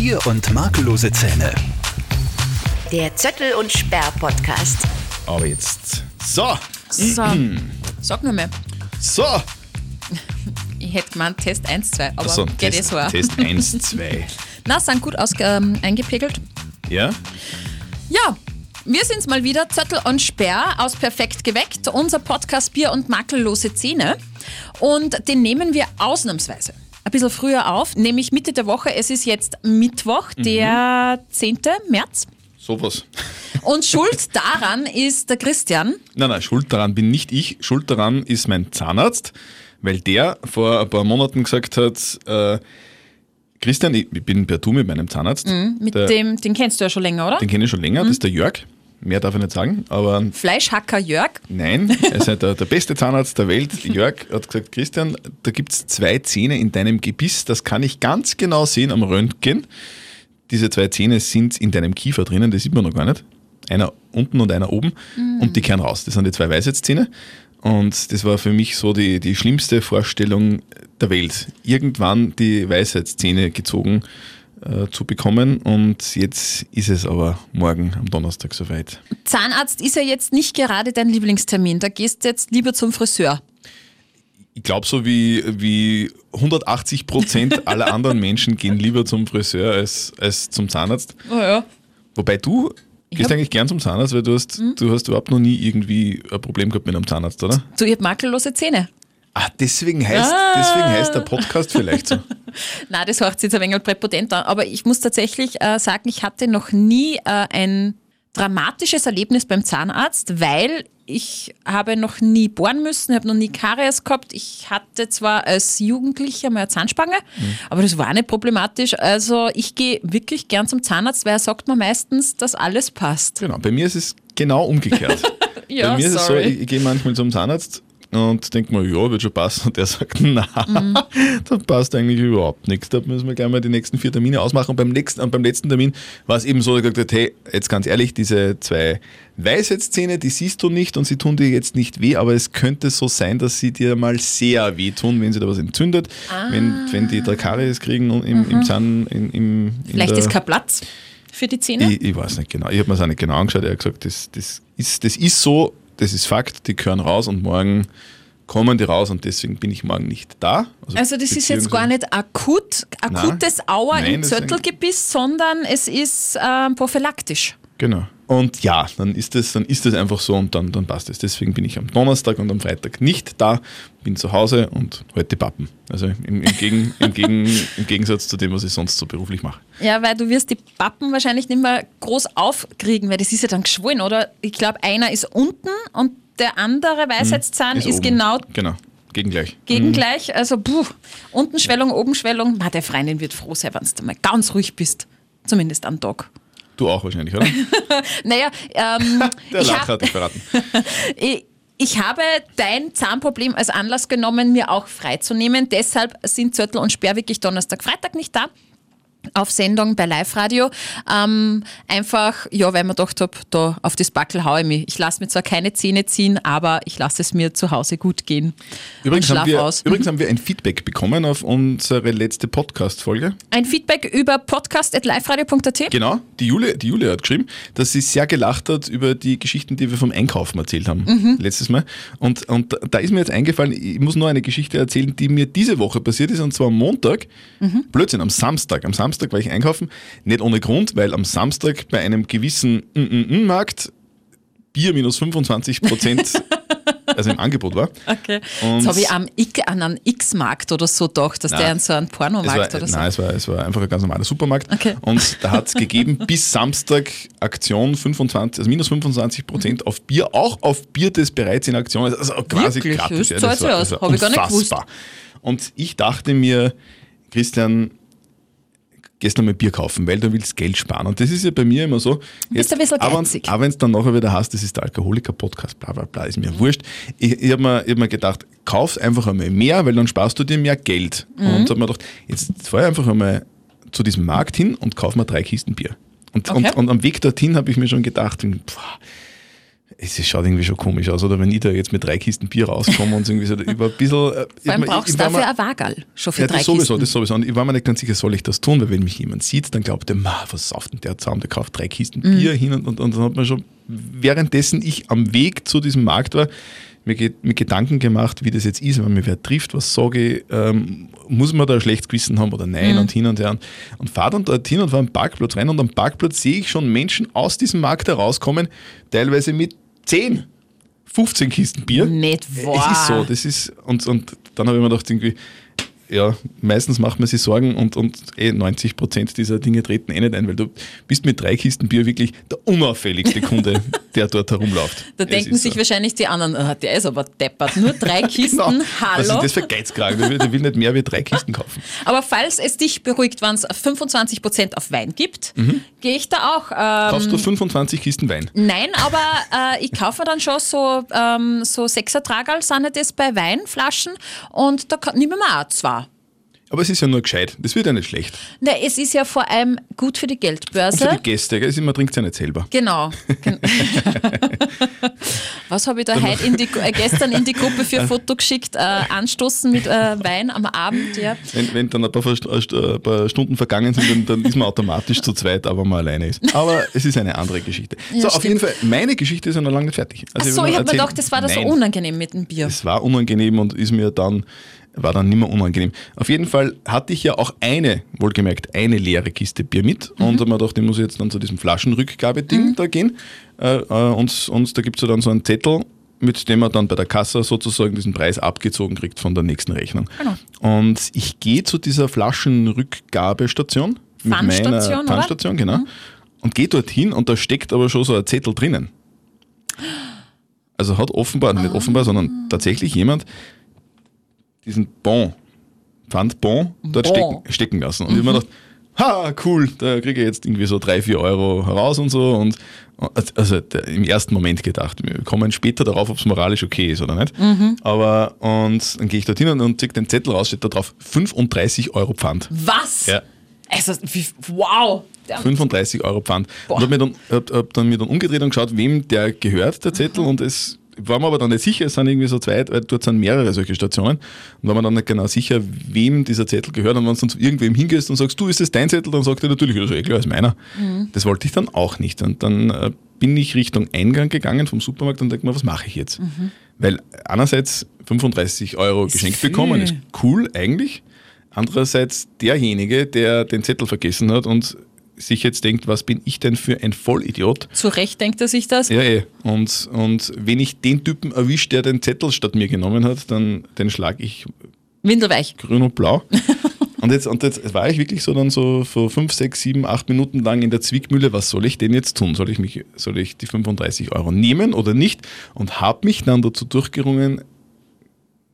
Bier und makellose Zähne. Der Zöttel und Sperr Podcast. Aber jetzt. So, So, sag nur mal. so. Ich hätte gemeint Test 1, 2, aber Achso, geht eh Test, so auch. Test 1, 2. Na, sind gut aus, ähm, eingepegelt. Ja? Ja, wir sind's mal wieder, Zöttel und Sperr aus Perfekt geweckt, unser Podcast Bier und makellose Zähne. Und den nehmen wir ausnahmsweise ein bisschen früher auf, nämlich Mitte der Woche. Es ist jetzt Mittwoch, der 10. März. Sowas. Und schuld daran ist der Christian. Nein, nein, schuld daran bin nicht ich. Schuld daran ist mein Zahnarzt, weil der vor ein paar Monaten gesagt hat, äh, Christian, ich bin per Du mit meinem Zahnarzt. Mhm, Mit der, dem, den kennst du ja schon länger, oder? Den kenne ich schon länger, das ist der Jörg. Mehr darf ich nicht sagen, aber Fleischhacker Jörg. Nein, er ist halt der, der beste Zahnarzt der Welt. Jörg hat gesagt, Christian, da gibt es zwei Zähne in deinem Gebiss, das kann ich ganz genau sehen am Röntgen. Diese zwei Zähne sind in deinem Kiefer drinnen, das sieht man noch gar nicht. Einer unten und einer oben und die kehren raus. Das sind die zwei Weisheitszähne. Und das war für mich so die, die schlimmste Vorstellung der Welt. Irgendwann die Weisheitszähne gezogen äh, zu bekommen und jetzt ist es aber morgen am Donnerstag soweit. Zahnarzt ist ja jetzt nicht gerade dein Lieblingstermin. Da gehst du jetzt lieber zum Friseur. Ich glaube, so wie, wie 180 Prozent aller anderen Menschen gehen lieber zum Friseur als, als zum Zahnarzt. Oh ja. Wobei du gehst hab- eigentlich gern zum Zahnarzt, weil du hast, du hast überhaupt noch nie irgendwie ein Problem gehabt mit einem Zahnarzt, oder? Du, ihr habt makellose Zähne. Ah, deswegen heißt, Ah. deswegen heißt der Podcast vielleicht so. Na, das hört sich jetzt ein wenig präpotent an. Aber ich muss tatsächlich äh, sagen, ich hatte noch nie äh, ein dramatisches Erlebnis beim Zahnarzt, weil ich habe noch nie bohren müssen, habe noch nie Karies gehabt. Ich hatte zwar als Jugendlicher mal eine Zahnspange, aber das war nicht problematisch. Also ich gehe wirklich gern zum Zahnarzt, weil er sagt mir meistens, dass alles passt. Genau, bei mir ist es genau umgekehrt. Ja, bei mir ist es so, sorry. ich, ich gehe manchmal zum Zahnarzt und denke mir, ja, wird schon passen. Und der sagt, na, Mhm. da passt eigentlich überhaupt nichts. Da müssen wir gleich mal die nächsten vier Termine ausmachen. Und beim, nächsten, und beim letzten Termin war es eben so, dass er gesagt hat, hey, jetzt ganz ehrlich, diese zwei Weisheitszähne, die siehst du nicht und sie tun dir jetzt nicht weh, aber es könnte so sein, dass sie dir mal sehr wehtun, wenn sie da was entzündet, wenn, wenn die da Karies kriegen und im, im Zahn, in, im, Vielleicht ist kein Platz für die Zähne. ich, ich weiß nicht genau. Ich habe mir das auch nicht genau angeschaut. Er hat gesagt, das, das, ist, das ist so, das ist Fakt, die gehören raus und morgen kommen die raus und deswegen bin ich morgen nicht da. Also das ist jetzt gar nicht akut, akutes Auer Nein, im Zöttelgebiss, sondern es ist ähm, prophylaktisch. Genau. Und ja, dann ist das, dann ist das einfach so und dann, dann passt es. Deswegen bin ich am Donnerstag und am Freitag nicht da, bin zu Hause und heute Pappen. Also im, im, Gegen, im, Gegen, im Gegensatz zu dem, was ich sonst so beruflich mache. Ja, weil du wirst die Pappen wahrscheinlich nicht mehr groß aufkriegen, weil das ist ja dann geschwollen, oder? Ich glaube, einer ist unten und der andere Weisheitszahn ist, oben. genau Genau, gegengleich. gegengleich. Also, puh, unten Schwellung, oben Schwellung. Ma, der Freundin wird froh sein, wenn du mal ganz ruhig bist. Zumindest am Tag. Du auch wahrscheinlich, oder? Naja, ähm, Der ich, Lach hat dich verraten. ich, ich habe dein Zahnproblem als Anlass genommen, mir auch freizunehmen. Deshalb sind Zöttl und Sperr wirklich Donnerstag, Freitag nicht da. Auf Sendung bei Live-Radio. Ähm, einfach, ja, weil man gedacht habe, da auf das Backel haue ich mich. Ich lasse mir zwar keine Zähne ziehen, aber ich lasse es mir zu Hause gut gehen. Übrigens, haben wir, aus. übrigens haben wir ein Feedback bekommen auf unsere letzte Podcast-Folge. Ein Feedback über podcast.liveradio.at. Genau, die Julia, die Julia hat geschrieben, dass sie sehr gelacht hat über die Geschichten, die wir vom Einkaufen erzählt haben letztes Mal. Und, und da ist mir jetzt eingefallen, ich muss nur eine Geschichte erzählen, die mir diese Woche passiert ist, und zwar am Montag. Blödsinn, am Samstag. Am Samstag war ich einkaufen, nicht ohne Grund, weil am Samstag bei einem gewissen Markt Bier minus 25 Prozent also im Angebot war. Okay. Und- Jetzt habe ich am an einen X-Markt oder so gedacht, dass Nein. der an so einen Pornomarkt war, oder so. nein, es war, es war einfach ein ganz normaler Supermarkt. Okay. Und da hat es gegeben bis Samstag Aktion 25, also minus 25 Prozent auf Bier, auch auf Bier, das bereits in Aktion ist. Also quasi Wirklich? gratis. Das zahlt sich war- aus. war ich nicht gewusst. unfassbar. Und ich dachte mir, Christian, gehst mal Bier kaufen, weil du willst Geld sparen. Und das ist ja bei mir immer so. bist ein bisschen aber geizig. aber wenn es dann nachher wieder heißt, das ist der Alkoholiker-Podcast, bla bla bla, ist mir wurscht. Ich, ich habe mir, ich hab mir gedacht, kauf einfach einmal mehr, weil dann sparst du dir mehr Geld. Mhm. Und habe mir gedacht, jetzt fahr ich einfach einmal zu diesem Markt hin und kauf mir drei Kisten Bier. Und, Okay. und, und am Weg dorthin habe ich mir schon gedacht, pff, es ist- schaut irgendwie schon komisch aus, oder wenn ich da jetzt mit drei Kisten Bier rauskomme und irgendwie so über ein bisschen. äh, Vor allem ich- brauchst ich du dafür ein Wagerl, schon für ja, drei das sowieso, Kisten. das sowieso. Und ich war mir nicht ganz sicher, soll ich das tun, weil wenn mich jemand sieht, dann glaubt er, ma, was sauft denn der zusammen, der kauft drei Kisten Mhm. Bier hin und, und, und dann hat man schon, währenddessen ich am Weg zu diesem Markt war, mir, ge- mir Gedanken gemacht, wie das jetzt ist, wenn mir wer trifft, was sage ich, ähm, muss man da ein schlechtes Gewissen haben oder nein und hin und her. Und fahre dann dorthin und fahre am Parkplatz rein und am Parkplatz sehe ich schon Menschen aus diesem Markt herauskommen, teilweise mit 10, 15 Kisten Bier. Nicht wahr. Es ist so, das ist, und, und dann habe ich mir gedacht, irgendwie, ja, meistens macht man sich Sorgen und, und eh 90 Prozent dieser Dinge treten eh nicht ein, weil du bist mit drei Kisten Bier wirklich der unauffälligste Kunde, der dort herumläuft. Da Es denken sich so. wahrscheinlich die anderen, ah, der ist aber deppert. Nur drei Kisten, Genau. Was hallo. ist das für Geizkragen? Der will, der will nicht mehr wie drei Kisten kaufen. Aber falls es dich beruhigt, wenn es 25% auf Wein gibt, gehe ich da auch. Ähm, Kaufst du 25 Kisten Wein? nein, aber äh, ich kaufe dann schon so, ähm, so Sechsertragerl, sind ja das bei Weinflaschen und da nehmen wir auch zwei. Aber es ist ja nur gescheit. Das wird ja nicht schlecht. Na, es ist ja vor allem gut für die Und Geldbörse. für die Gäste, gell? Man trinkt es ja nicht selber. Genau. Gen- Was habe ich da heute in die, äh, gestern in die Gruppe für ein Foto geschickt? Äh, anstoßen mit äh, Wein am Abend, ja. Wenn, wenn dann ein paar, Verst- äh, ein paar Stunden vergangen sind, dann, dann ist man automatisch zu zweit, aber man alleine ist. Aber es ist eine andere Geschichte. Ja, so, auf stimmt. jeden Fall, meine Geschichte ist ja noch lange nicht fertig. Ach Also so, will ich nur habe mir gedacht, das war da so Nein, unangenehm mit dem Bier. Es war unangenehm und ist mir dann, war dann nicht mehr unangenehm. Auf jeden Fall hatte ich ja auch eine, wohlgemerkt, eine leere Kiste Bier mit Mhm. und habe mir gedacht, ich muss jetzt dann zu diesem Flaschenrückgabeding da gehen. Äh, äh, und, und da gibt es ja dann so einen Zettel, mit dem man dann bei der Kasse sozusagen diesen Preis abgezogen kriegt von der nächsten Rechnung. Genau. Und ich gehe zu dieser Flaschenrückgabestation mit meiner? Mhm. Pfandstation, genau. Und gehe dorthin und da steckt aber schon so ein Zettel drinnen. Also hat offenbar, Ah. nicht offenbar, sondern tatsächlich jemand diesen Bon, Pfandbon, dort Bon. stecken, stecken lassen. Und ich habe mir gedacht, ha, cool, da kriege ich jetzt irgendwie so drei, vier Euro heraus und so. Und also der, im ersten Moment gedacht, wir kommen später darauf, ob es moralisch okay ist oder nicht. Aber und dann gehe ich dorthin und, und ziehe den Zettel raus, steht da drauf 35 Euro Pfand. Was? Ja. Also, wie, wow. Der- 35 Euro Pfand. Boah. Und habe hab, hab dann mir dann umgedreht und geschaut, wem der gehört, der Zettel. Und es war mir aber dann nicht sicher, es sind irgendwie so zwei, weil dort sind mehrere solche Stationen. Und war mir dann nicht genau sicher, wem dieser Zettel gehört. Und wenn du dann zu irgendwem hingehst und sagst, du, ist das dein Zettel? Dann sagt er natürlich, das ist eh klar, ist meiner. Das wollte ich dann auch nicht. Und dann äh, bin ich Richtung Eingang gegangen vom Supermarkt und denke mir, was mache ich jetzt? Weil einerseits 35 Euro geschenkt viel. bekommen, ist cool eigentlich. Andererseits derjenige, der den Zettel vergessen hat und sich jetzt denkt, was bin ich denn für ein Vollidiot? Zu Recht denkt er sich das. Ja, eh. Und, und wenn ich den Typen erwische, der den Zettel statt mir genommen hat, dann den schlage ich Windelweich. grün und blau. und, jetzt, und jetzt war ich wirklich so dann so vor fünf, sechs, sieben, acht Minuten lang in der Zwickmühle, was soll ich denn jetzt tun? Soll ich, mich, soll ich die 35 Euro nehmen oder nicht? Und habe mich dann dazu durchgerungen,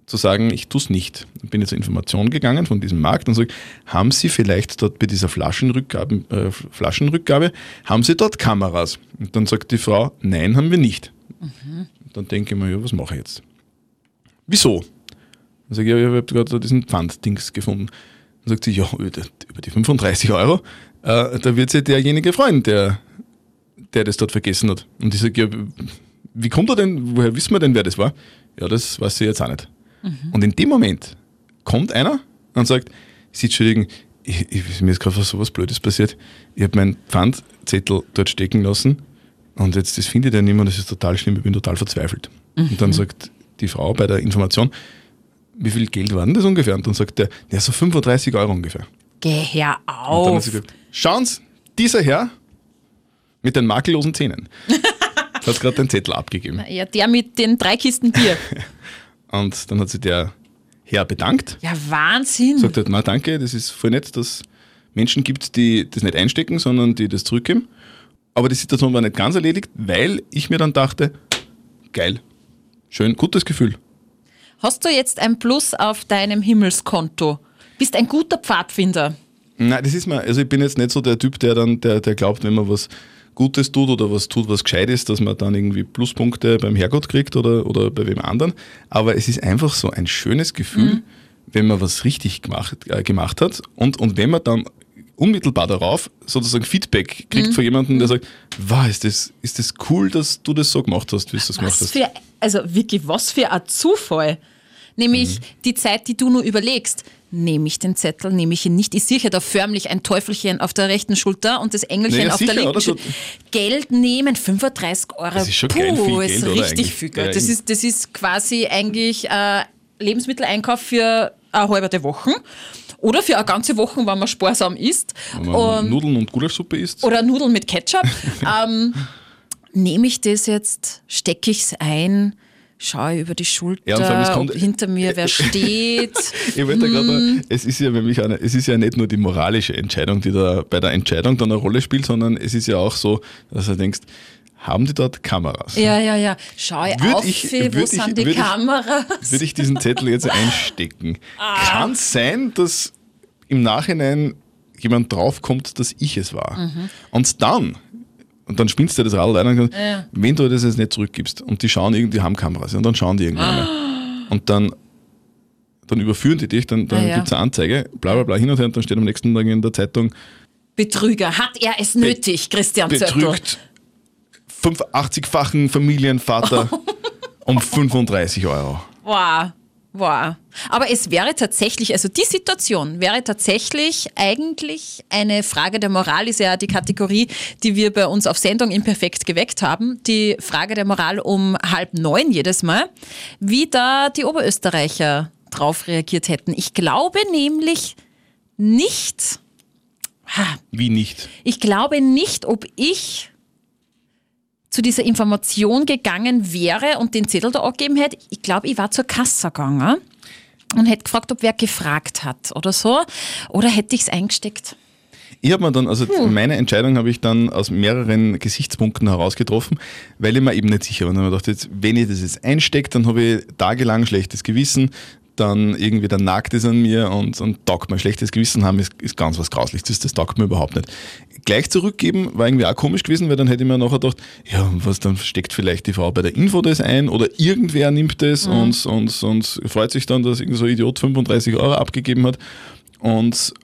zu sagen, ich tue es nicht. Dann bin ich zur Information gegangen von diesem Markt und sage, haben Sie vielleicht dort bei dieser Flaschenrückgabe, äh, Flaschenrückgabe, haben Sie dort Kameras? Und dann sagt die Frau, nein, haben wir nicht. Und dann denke ich mir, ja, was mache ich jetzt? Wieso? Dann sage ich, ja, ich habe gerade diesen Pfanddings gefunden. Dann sagt sie, ja, über die über die 35 Euro, äh, da wird sich derjenige freuen, der, der das dort vergessen hat. Und ich sage, ja, wie kommt er denn, woher wissen wir denn, wer das war? Ja, das weiß sie jetzt auch nicht. Und in dem Moment kommt einer und sagt, Sie entschuldigen, ich, ich, mir ist gerade was sowas Blödes passiert. Ich habe meinen Pfandzettel dort stecken lassen und jetzt das finde ich dann nicht mehr, das ist total schlimm, ich bin total verzweifelt. Und dann sagt die Frau bei der Information, wie viel Geld war denn das ungefähr? Und dann sagt der, ja, so 35 Euro ungefähr. Geh her Und dann hat auf. sie gesagt, schauen Sie, dieser Herr mit den makellosen Zähnen hat gerade den Zettel abgegeben. Ja, der mit den drei Kisten Bier. Und dann hat sich der Herr bedankt, Ja, Wahnsinn. sagt halt, na danke, das ist voll nett, dass es Menschen gibt, die das nicht einstecken, sondern die das zurückgeben. Aber die Situation war nicht ganz erledigt, weil ich mir dann dachte, geil, schön, gutes Gefühl. Hast du jetzt ein Plus auf deinem Himmelskonto? Bist ein guter Pfadfinder. Nein, das ist mir, also ich bin jetzt nicht so der Typ, der dann, der, der glaubt, wenn man was Gutes tut oder was tut, was gescheit ist, dass man dann irgendwie Pluspunkte beim Herrgott kriegt oder, oder bei wem anderen. Aber es ist einfach so ein schönes Gefühl, wenn man was richtig gemacht, äh, gemacht hat und, und wenn man dann unmittelbar darauf sozusagen Feedback kriegt von jemandem, der sagt, wow, ist das, ist das cool, dass du das so gemacht hast, wie du das gemacht hast. für, also wirklich, was für ein Zufall. Nämlich Mhm. die Zeit, die du nur überlegst. Nehme ich den Zettel, nehme ich ihn nicht? Ich sehe da förmlich ein Teufelchen auf der rechten Schulter und das Engelchen Naja, auf der sicher, linken oder? Schulter. Geld nehmen, 35 Euro. Das ist schon geil viel Puh, Geld, ist oder richtig eigentlich? viel Geld. Das, ist, das ist quasi eigentlich äh, Lebensmitteleinkauf für eine halbe Woche oder für eine ganze Woche, wenn man sparsam isst. Wenn man Nudeln und Gulaschsuppe isst. Oder Nudeln mit Ketchup. ähm, nehme ich das jetzt, stecke ich es ein, schaue über die Schulter, Ja, allem, hinter mir wer steht. Ich wollte gerade, es ist ja nämlich eine, es ist ja nicht nur die moralische Entscheidung, die da bei der Entscheidung dann eine Rolle spielt, sondern es ist ja auch so, dass du denkst, haben die dort Kameras? ja, ja, ja. Schau Würd auf, ich- wo würd ich- sind die würd ich- Kameras? Würde ich diesen Zettel jetzt einstecken? Ah. Kann es sein, dass im Nachhinein jemand draufkommt, dass ich es war? Mhm. Und dann, und dann spinnst du das Rad ein und sagst, Ja. wenn du das jetzt nicht zurückgibst und die schauen irgendwie, die haben Kameras und dann schauen die irgendwann mal. Und dann, dann überführen die dich, dann, dann Ah, ja. gibt es eine Anzeige, bla bla bla hin und her und dann steht am nächsten Tag in der Zeitung, Betrüger, hat er es nötig, Christian Zöttl? betrügt 85-fachen Familienvater um 35 Euro. Wow, wow. Aber es wäre tatsächlich, also die Situation wäre tatsächlich eigentlich eine Frage der Moral, ist ja die Kategorie, die wir bei uns auf Sendung imperfekt geweckt haben. Die Frage der Moral um halb neun jedes Mal, wie da die Oberösterreicher drauf reagiert hätten. Ich glaube nämlich nicht, Wie nicht? ich glaube nicht, ob ich zu dieser Information gegangen wäre und den Zettel da abgegeben hätte. Ich glaube, ich war zur Kasse gegangen und hätte gefragt, ob wer gefragt hat oder so. Oder hätte ich es eingesteckt. Ich habe mir dann, also Hm. meine Entscheidung habe ich dann aus mehreren Gesichtspunkten herausgetroffen, weil ich mir eben nicht sicher war. Und ich gedacht, jetzt, wenn ich das jetzt einstecke, dann habe ich tagelang schlechtes Gewissen, dann irgendwie dann nagt es an mir und, und taugt mir schlechtes Gewissen haben, ist, ist ganz was Grausliches, das, taugt mir überhaupt nicht. Gleich zurückgeben war irgendwie auch komisch gewesen, weil dann hätte ich mir nachher gedacht, ja, was, dann steckt vielleicht die Frau bei der Info das ein oder irgendwer nimmt das und, und, und freut sich dann, dass irgend so ein Idiot 35 Euro abgegeben hat. Und,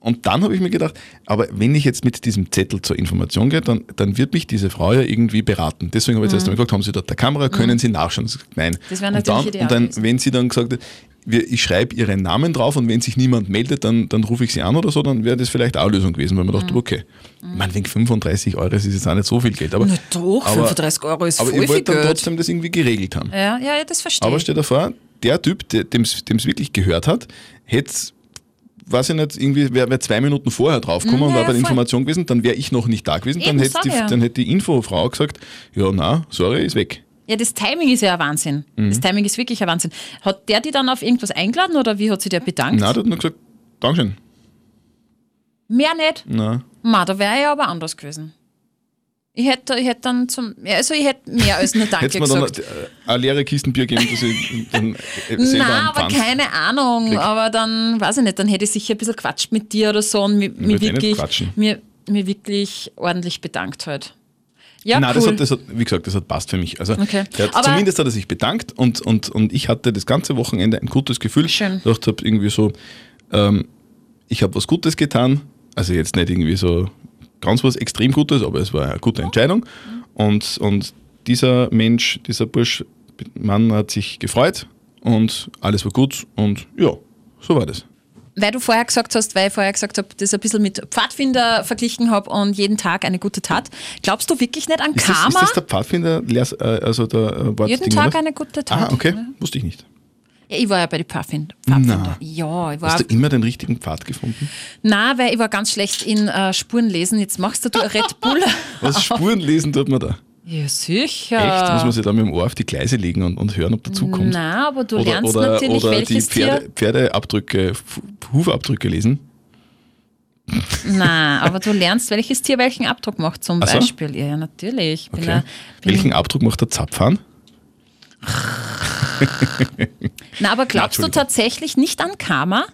und dann habe ich mir gedacht, aber wenn ich jetzt mit diesem Zettel zur Information gehe, dann, dann wird mich diese Frau ja irgendwie beraten. Deswegen habe ich jetzt erst einmal gefragt, haben Sie dort eine Kamera, können Sie nachschauen? Nein. Das wäre und dann, natürlich ideal und dann, wenn sie dann gesagt hat, wir, ich schreibe ihren Namen drauf und wenn sich niemand meldet, dann, dann rufe ich sie an oder so, dann wäre das vielleicht auch eine Lösung gewesen, weil man Mhm. dachte, okay, man wegen 35 Euro das ist jetzt auch nicht so viel Geld. Aber, Na doch, aber, 35 Euro ist aber voll ich wollte dann trotzdem das irgendwie geregelt haben. Ja, ja, ja, das verstehe Aber ich. stell dir vor, der Typ, dem es wirklich gehört hat, hätte, weiß ich nicht, irgendwie wäre wär zwei Minuten vorher draufgekommen Mhm, und war bei der. Information gewesen, dann wäre ich noch nicht da gewesen, dann hätte, die, ja. dann hätte die Infofrau gesagt, ja, na, sorry, ist weg. Ja, das Timing ist ja ein Wahnsinn. Mhm. Das Timing ist wirklich ein Wahnsinn. Hat der die dann auf irgendwas eingeladen oder wie hat sie der bedankt? Na, der hat nur gesagt, Dankeschön. Mehr nicht? Na, Ma, da wäre ja aber anders gewesen. Ich hätte, ich hätte dann zum, also ich hätte mehr als nur Danke hätte mir dann gesagt. äh, eine leere Kistenbier geben, dass ich dann äh, selber Na, aber empfand. keine Ahnung. krieg. Aber dann, weiß ich nicht, dann hätte ich sicher ein bisschen quatscht mit dir oder so und mir, wollte eh wirklich, mir, mir wirklich ordentlich bedankt halt. Ja, Nein, das cool. hat, das hat, wie gesagt, das hat passt für mich. Also, Okay. hat, zumindest hat er sich bedankt und, und, und ich hatte das ganze Wochenende ein gutes Gefühl. Schön. Ich dachte hab irgendwie so, ähm, ich habe was Gutes getan. Also jetzt nicht irgendwie so ganz was extrem Gutes, aber es war eine gute Entscheidung. Und, und dieser Mensch, dieser Bursch, Mann hat sich gefreut und alles war gut und ja, so war das. Weil du vorher gesagt hast, weil ich vorher gesagt habe, das ein bisschen mit Pfadfinder verglichen habe und jeden Tag eine gute Tat. Glaubst du wirklich nicht an Ist das, ist Karma? das der Pfadfinder, äh, also der äh, Wort jeden Ding, Tag oder? eine gute Tat. Ah, okay, Ja. wusste ich nicht. Ja, ich war ja bei den Pfadfinder. Pfadfinder. Na. Ja, ich war. Hast du immer den richtigen Pfad gefunden? Nein, weil ich war ganz schlecht in äh, Spuren lesen. Jetzt machst du, du Red Bull. Was Spuren lesen tut man da? Ja, sicher. Echt? Muss man sich da mit dem Ohr auf die Gleise legen und, und hören, ob dazukommt? Nein, aber du oder lernst oder, natürlich, oder die welches Pferde, Tier. Pferdeabdrücke, Hufabdrücke lesen. Nein, aber du lernst, welches Tier welchen Abdruck macht, zum so? Beispiel. Ja, ja, natürlich. Okay. bin Welchen Abdruck macht der Zapfhahn? Na, aber glaubst du Entschuldigung. tatsächlich nicht an Karma?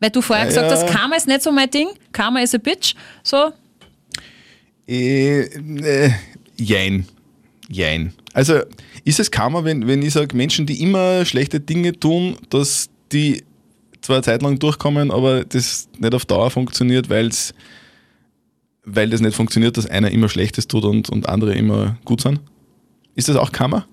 Weil du vorher gesagt Ja. hast, Karma ist nicht so mein Ding. Karma is a bitch. So, Äh, äh, jein. Jein. Also ist es Karma, wenn, wenn ich sage, Menschen, die immer schlechte Dinge tun, dass die zwar eine Zeit lang durchkommen, aber das nicht auf Dauer funktioniert, weil's, weil das nicht funktioniert, dass einer immer Schlechtes tut und, und andere immer gut sind? Ist das auch Karma?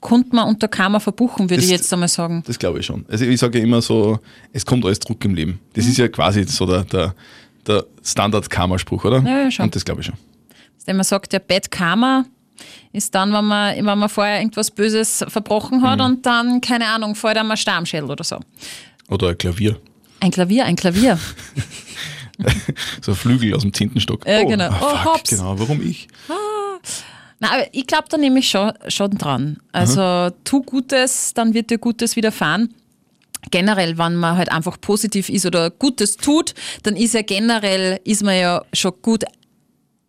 Konnte man unter Karma verbuchen, würde Das- ich jetzt einmal sagen. Das glaube ich schon. Also ich sage ja immer so, es kommt alles Druck im Leben. Das Mhm. ist ja quasi so der, der, der Standard-Karma-Spruch, oder? Ja, ja, schon. Und das glaube ich schon. Wenn man sagt, der Bad Karma ist dann, wenn man, wenn man vorher irgendwas Böses verbrochen hat Mhm. und dann, keine Ahnung, fällt einem ein Stammschädel oder so. Oder ein Klavier. Ein Klavier, ein Klavier. So ein Flügel aus dem Tintenstock. Ja, genau. ah, Oh, fuck, hops. genau. Warum ich? Na, aber ich glaube da nämlich schon, schon dran. Also tu Gutes, dann wird dir Gutes widerfahren. Generell, wenn man halt einfach positiv ist oder Gutes tut, dann ist ja generell, ist man ja schon gut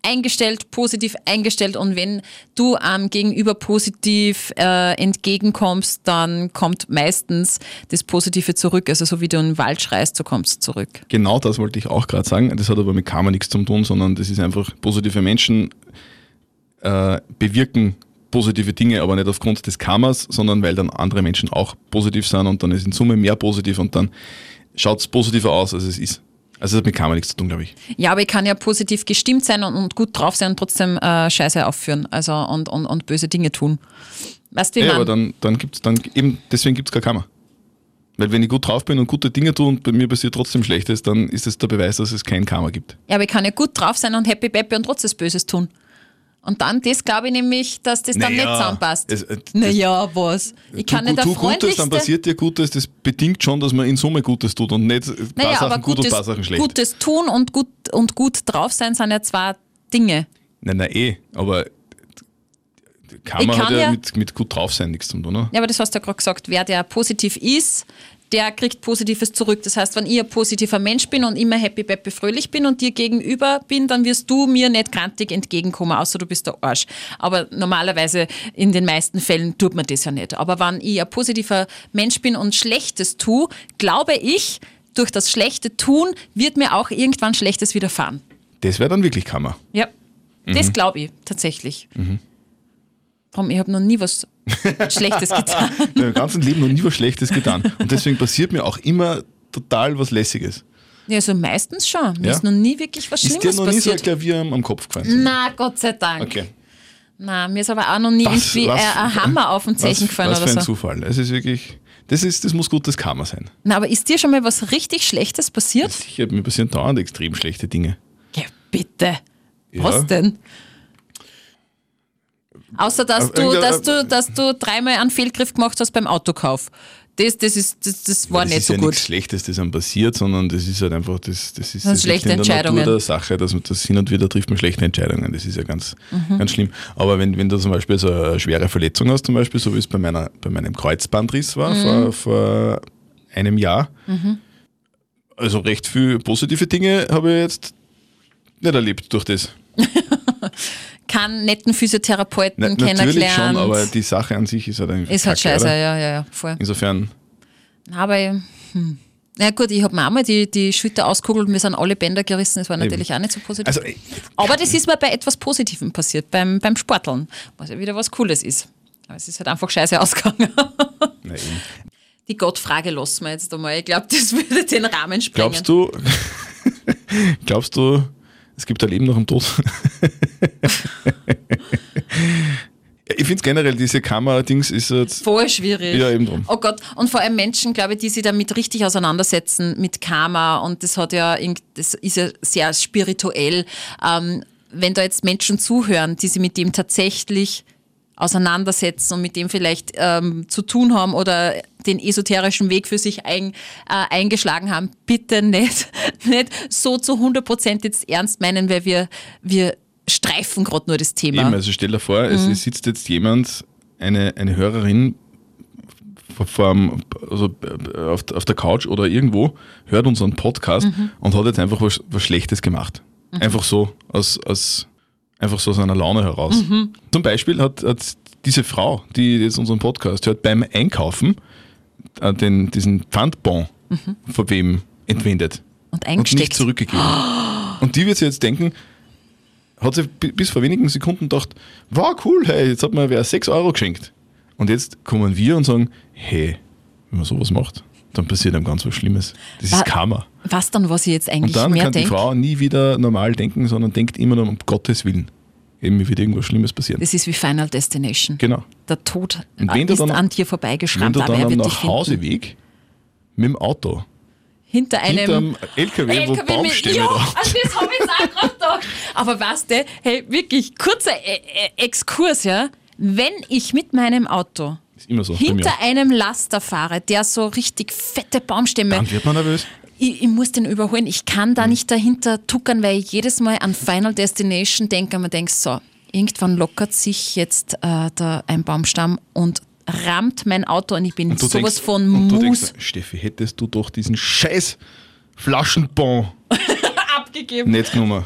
eingestellt, positiv eingestellt und wenn du am Gegenüber positiv äh, entgegenkommst, dann kommt meistens das Positive zurück. Also so wie du in den Wald schreist, so kommst du zurück. Genau das wollte ich auch gerade sagen. Das hat aber mit Karma nichts zu tun, sondern das ist einfach positive Menschen äh, bewirken positive Dinge, aber nicht aufgrund des Karmas, sondern weil dann andere Menschen auch positiv sind und dann ist in Summe mehr positiv und dann schaut es positiver aus, als es ist. Also es hat mit Karma nichts zu tun, glaube ich. Ja, aber ich kann ja positiv gestimmt sein und, und gut drauf sein und trotzdem äh, Scheiße aufführen also und, und, und böse Dinge tun. Weißt du, wie Ja, aber dann, dann gibt es dann eben, deswegen gibt es kein Karma. Weil wenn ich gut drauf bin und gute Dinge tue und bei mir passiert trotzdem Schlechtes, dann ist es der Beweis, dass es kein Karma gibt. Ja, aber ich kann ja gut drauf sein und happy peppy und trotzdem Böses tun. Und dann, das glaube ich nämlich, dass das dann Naja, nicht zusammenpasst. es- äh, naja, was? Ich kann tu, nicht tu Gutes, dann passiert dir Gutes, das bedingt schon, dass man in Summe Gutes tut und nicht ein paar naja, Sachen gut und gutes, ein paar Sachen schlecht. gutes tun und gut, und gut drauf sein sind ja zwei Dinge. Nein, nein, eh, aber kann ja, ja- mit, mit gut drauf sein nichts zu tun, oder? Ja, aber das hast du ja gerade gesagt, wer der positiv ist, der kriegt Positives zurück. Das heißt, wenn ich ein positiver Mensch bin und immer happy, peppy, fröhlich bin und dir gegenüber bin, dann wirst du mir nicht grantig entgegenkommen, außer du bist der Arsch. Aber normalerweise in den meisten Fällen tut man das ja nicht. Aber wenn ich ein positiver Mensch bin und Schlechtes tue, glaube ich, durch das schlechte Tun wird mir auch irgendwann Schlechtes widerfahren. Das wäre dann wirklich Karma. Ja, das glaube ich tatsächlich. Darum, ich habe noch nie was Schlechtes getan. Ich habe im ganzen Leben noch nie was Schlechtes getan. Und deswegen passiert mir auch immer total was Lässiges. Ja, so meistens schon. Mir Ja? ist noch nie wirklich was Ist dir Schlimmes noch nie so ein passiert. Klavier am, am Kopf gefallen? Na, Gott sei Dank. Okay. Na, mir ist aber auch noch nie Was- irgendwie was- ein, ein Hammer auf dem Zeichen Was, gefallen was oder ein so. Zufall. Es ist wirklich, das, ist, das muss gutes Karma sein. Na, aber ist dir schon mal was richtig Schlechtes passiert? Sicher, mir passieren dauernd extrem schlechte Dinge. Ja, bitte. Ja. Was denn? Außer dass Auf du, irgendeiner- dass du, dass du dreimal einen Fehlgriff gemacht hast beim Autokauf. Das, das, ist, das, das war das nicht ist so ja gut. nichts Schlechtes, das einem passiert, sondern das ist halt einfach, das, das ist das schlechte in der Entscheidungen. Natur der Sache, dass man das hin und wieder trifft man schlechte Entscheidungen. Das ist ja ganz, Mhm. ganz schlimm. Aber wenn, wenn du zum Beispiel so eine schwere Verletzung hast, zum Beispiel, so wie es bei, meiner, bei meinem Kreuzbandriss war Mhm. vor, vor einem Jahr, also recht viel positive Dinge habe ich jetzt nicht erlebt durch das. Keinen netten Physiotherapeuten Na, natürlich kennengelernt. schon, aber die Sache an sich ist halt einfach ist halt Kacke, scheiße, oder? ja, ja, ja, voll. Insofern, Aber, hm. na gut, ich habe mir einmal die, die Schulter auskugelt, mir sind alle Bänder gerissen, das war natürlich auch nicht so positiv. also Aber das ist mir bei etwas Positivem passiert, beim, beim Sporteln, was ja wieder was Cooles ist. Aber es ist halt einfach scheiße ausgegangen. nein. Die Gottfrage lassen wir jetzt einmal. Ich glaube, das würde den Rahmen sprengen. Glaubst du, glaubst du, es gibt ein Leben nach dem Tod? Ich finde generell, diese Kamera-Dings ist jetzt. Voll schwierig. Ja, eben drum. Oh Gott, und vor allem Menschen, glaube ich, die sich damit richtig auseinandersetzen, mit Karma und das hat ja, das ist ja sehr spirituell. Ähm, wenn da jetzt Menschen zuhören, die sich mit dem tatsächlich auseinandersetzen und mit dem vielleicht ähm, zu tun haben oder den esoterischen Weg für sich ein, äh, eingeschlagen haben, bitte nicht, nicht so zu 100% jetzt ernst meinen, weil wir, wir streifen gerade nur das Thema. Eben, also stell dir vor, Mhm. es sitzt jetzt jemand, eine, eine Hörerin vorm- also auf, auf der Couch oder irgendwo, hört unseren Podcast Mhm. und hat jetzt einfach was, was Schlechtes gemacht. Einfach so, aus, aus, einfach so aus einer Laune heraus. Mhm. Zum Beispiel hat, hat diese Frau, die jetzt unseren Podcast hört, beim Einkaufen äh, den, diesen Pfandbon von wem entwendet und und nicht eingesteckt. zurückgegeben. Und die wird sich jetzt denken, hat sie bi- bis vor wenigen Sekunden gedacht, wow, cool, hey, jetzt hat mir wer 6 Euro geschenkt. Und jetzt kommen wir und sagen, hey, wenn man sowas macht, dann passiert einem ganz was Schlimmes. Das Wa- ist Karma. Was dann, was ich jetzt Und eigentlich dann mehr kann die denke, Frau nie wieder normal denken, sondern denkt immer nur um Gottes Willen. Eben, mir wird irgendwas Schlimmes passieren. das ist wie Final Destination. Genau. Der Tod Und wenn du ist dann- an dir Wenn vorbeigeschrammt, du aber dann am. Nachhauseweg mit dem Auto Hinter einem hinterm LKW, wo LKW mit, Baumstämme ja, an das habe ich jetzt auch gerade gedacht. Aber weißt du, hey, wirklich, kurzer äh, äh, Exkurs, ja. Wenn ich mit meinem Auto ist immer so. hinter einem Laster fahre, der so richtig fette Baumstämme, Dann wird man nervös. ich, ich muss den überholen. Ich kann Mhm. da nicht dahinter tuckern, weil ich jedes Mal an Final Destination denke und mir denke, so, irgendwann lockert sich jetzt äh, da ein Baumstamm und rammt mein Auto und ich bin Und sowas denkst, von und du denkst, Steffi, hättest du doch diesen scheiß Flaschenbon abgegeben. nicht genommen.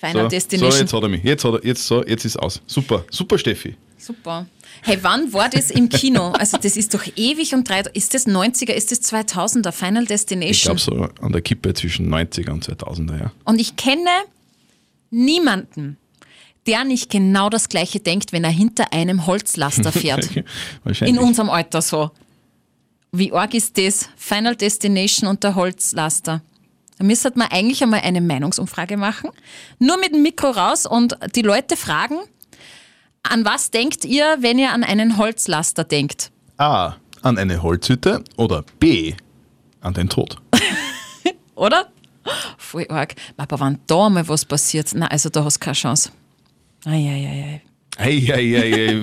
Final So, so, Destination. jetzt hat er mich. Jetzt, hat er, jetzt, so, jetzt ist aus. Super, super Steffi. Super. Hey, wann war das im Kino? Also das ist doch ewig und drei. Ist das 90er, ist das 2000er? Final Ich Destination? glaube so an der Kippe zwischen 90er und 2000er, ja. Und ich kenne niemanden, der nicht genau das Gleiche denkt, wenn er hinter einem Holzlaster fährt. Wahrscheinlich. In unserem Alter so. Wie arg ist das? Final Destination und der Holzlaster. Da müsste man eigentlich einmal eine Meinungsumfrage machen. Nur mit dem Mikro raus und die Leute fragen, an was denkt ihr, wenn ihr an einen Holzlaster denkt? A. An eine Holzhütte oder B. An den Tod. Oder? Voll arg. Aber wenn da mal was passiert, na also da hast du keine Chance. Eieiei. Hey.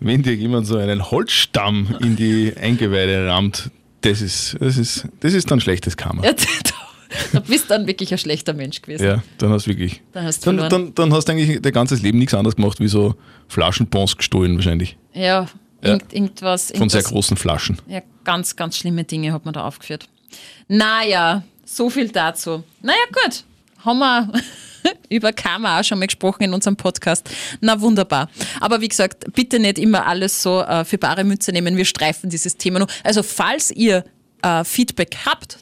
wenn dir jemand so einen Holzstamm in die Eingeweide rammt, das ist, das ist, das ist dann schlechtes Karma. Ja, da, da bist du dann wirklich ein schlechter Mensch gewesen. Ja, dann hast du wirklich. Dann hast du dann, dann, dann hast du eigentlich dein ganzes Leben nichts anderes gemacht, wie so Flaschenbons gestohlen wahrscheinlich. Ja, Ja. Irgend, irgendwas. Von sehr irgendwas großen Flaschen. Ja, ganz, ganz schlimme Dinge hat man da aufgeführt. Naja, so viel dazu. Naja, gut. Haben wir über Karma auch schon mal gesprochen in unserem Podcast. Na wunderbar. Aber wie gesagt, bitte nicht immer alles so äh, für bare Mütze nehmen. Wir streifen dieses Thema noch. Also falls ihr äh, Feedback habt,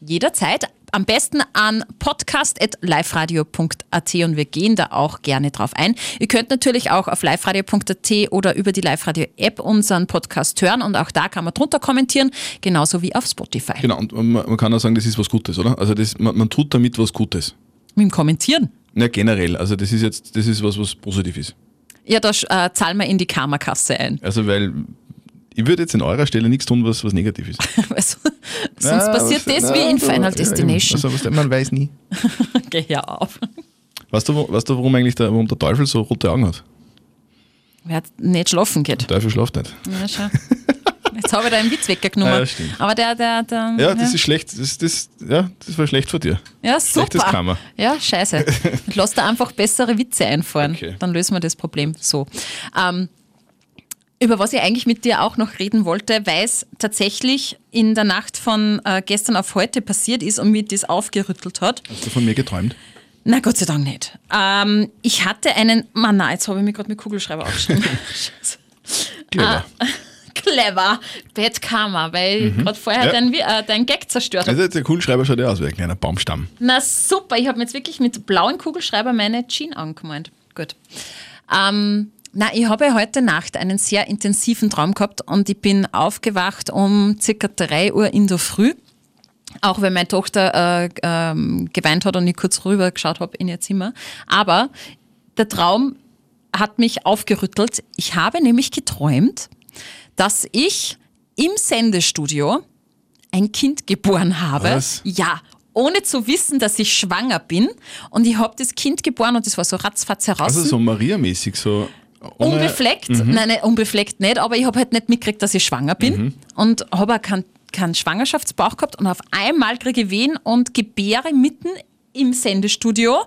jederzeit. Am besten an podcast.liferadio.at und wir gehen da auch gerne drauf ein. Ihr könnt natürlich auch auf liveradio.at oder über die Live-Radio-App unseren Podcast hören und auch da kann man drunter kommentieren, genauso wie auf Spotify. Genau, und man, kann auch sagen, das ist was Gutes, oder? Also das, man, man tut damit was Gutes. Mit dem Kommentieren. Ja, generell. Also das ist jetzt, das ist was, was positiv ist. Ja, da äh, zahlen wir in die Karma-Kasse ein. Also weil ich würde jetzt in eurer Stelle nichts tun, was, was negativ ist. Also, sonst passiert was- das wie in ja, Final ja, Destination. Also, was, man weiß nie. Geh ja auf. Weißt du, weißt du warum eigentlich der, warum der Teufel so rote Augen hat? Wer nicht schlafen geht. Der Teufel schlaft nicht. Ja, schau. Jetzt habe ich da einen Witz weggenommen. Ah, ja, stimmt. Aber der, der, der. Ja, das ist schlecht. Das, das, ja, das war schlecht von dir. Ja, Schlechtes super. Karma. Ja, scheiße. Lass da einfach bessere Witze einfahren. Okay. Dann lösen wir das Problem so. Ähm, über was ich eigentlich mit dir auch noch reden wollte, weil es tatsächlich in der Nacht von äh, gestern auf heute passiert ist und mir das aufgerüttelt hat. Hast du von mir geträumt? Na, Gott sei Dank nicht. Ähm, ich hatte einen. Mann, nein, jetzt habe ich mich gerade mit Kugelschreiber aufgeschrieben. Scheiße. Clever. Clever. Bad Karma, weil ich gerade vorher Mhm. Ja. dein, äh, dein Gag zerstört habe. Also der Kugelschreiber schaut ja aus wie ein kleiner Baumstamm. Na super, ich habe mir jetzt wirklich mit blauen Kugelschreiber meine Jeans angemalt. Gut. Ähm, na, ich habe heute Nacht einen sehr intensiven Traum gehabt und ich bin aufgewacht um circa 3 Uhr in der Früh. Auch wenn meine Tochter äh, ähm, geweint hat und ich kurz rüber geschaut habe in ihr Zimmer. Aber der Traum hat mich aufgerüttelt. Ich habe nämlich geträumt, dass ich im Sendestudio ein Kind geboren habe. Was? Ja, ohne zu wissen, dass ich schwanger bin. Und ich habe das Kind geboren und das war so ratzfatz heraus. Also so Maria-mäßig, so unbefleckt. Nein, nein, unbefleckt nicht, aber ich habe halt nicht mitgekriegt, dass ich schwanger bin. Und habe auch keinen keinen Schwangerschaftsbauch gehabt. Und auf einmal kriege ich Wehen und gebäre mitten im Sendestudio